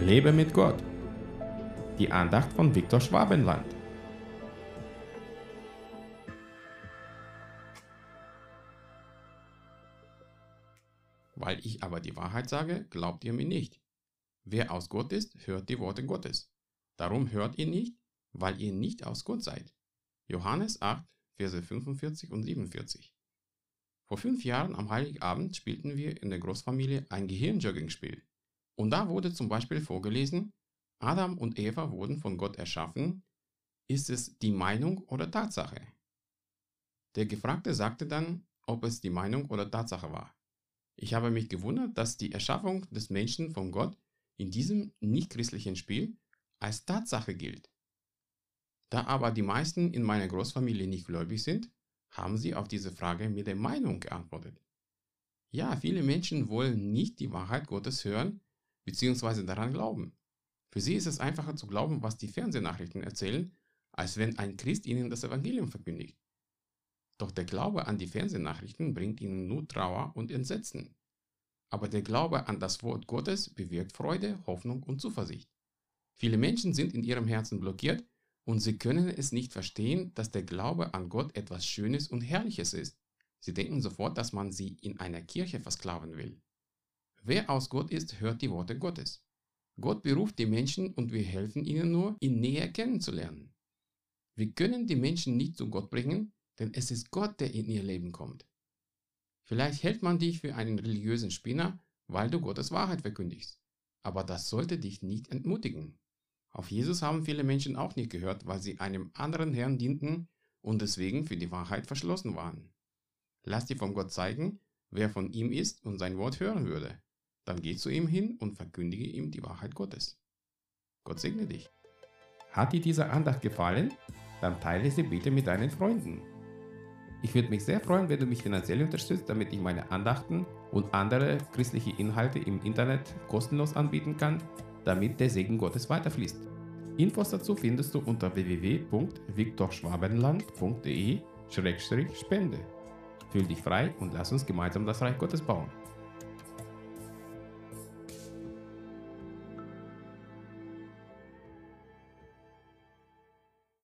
Lebe mit Gott. Die Andacht von Viktor Schwabenland. Weil ich aber die Wahrheit sage, glaubt ihr mir nicht. Wer aus Gott ist, hört die Worte Gottes. Darum hört ihr nicht, weil ihr nicht aus Gott seid. Johannes 8, Verse 45 und 47. Vor fünf Jahren am Heiligabend spielten wir in der Großfamilie ein Gehirnjogging-Spiel. Und da wurde zum Beispiel vorgelesen, Adam und Eva wurden von Gott erschaffen. Ist es die Meinung oder Tatsache? Der Gefragte sagte dann, ob es die Meinung oder Tatsache war. Ich habe mich gewundert, dass die Erschaffung des Menschen von Gott in diesem nichtchristlichen Spiel als Tatsache gilt. Da aber die meisten in meiner Großfamilie nicht gläubig sind, haben sie auf diese Frage mit der Meinung geantwortet. Ja, viele Menschen wollen nicht die Wahrheit Gottes hören bzw. daran glauben. Für sie ist es einfacher zu glauben, was die Fernsehnachrichten erzählen, als wenn ein Christ ihnen das Evangelium verkündigt. Doch der Glaube an die Fernsehnachrichten bringt ihnen nur Trauer und Entsetzen. Aber der Glaube an das Wort Gottes bewirkt Freude, Hoffnung und Zuversicht. Viele Menschen sind in ihrem Herzen blockiert und sie können es nicht verstehen, dass der Glaube an Gott etwas Schönes und Herrliches ist. Sie denken sofort, dass man sie in einer Kirche versklaven will. Wer aus Gott ist, hört die Worte Gottes. Gott beruft die Menschen und wir helfen ihnen nur, ihn näher kennenzulernen. Wir können die Menschen nicht zu Gott bringen, denn es ist Gott, der in ihr Leben kommt. Vielleicht hält man dich für einen religiösen Spinner, weil du Gottes Wahrheit verkündigst. Aber das sollte dich nicht entmutigen. Auf Jesus haben viele Menschen auch nicht gehört, weil sie einem anderen Herrn dienten und deswegen für die Wahrheit verschlossen waren. Lass dir von Gott zeigen, wer von ihm ist und sein Wort hören würde. Dann geh zu ihm hin und verkündige ihm die Wahrheit Gottes. Gott segne dich. Hat dir diese Andacht gefallen? Dann teile sie bitte mit deinen Freunden. Ich würde mich sehr freuen, wenn du mich finanziell unterstützt, damit ich meine Andachten und andere christliche Inhalte im Internet kostenlos anbieten kann damit der Segen Gottes weiterfließt. Infos dazu findest du unter www.viktorschwabenland.de-spende. Fühl dich frei und lass uns gemeinsam das Reich Gottes bauen.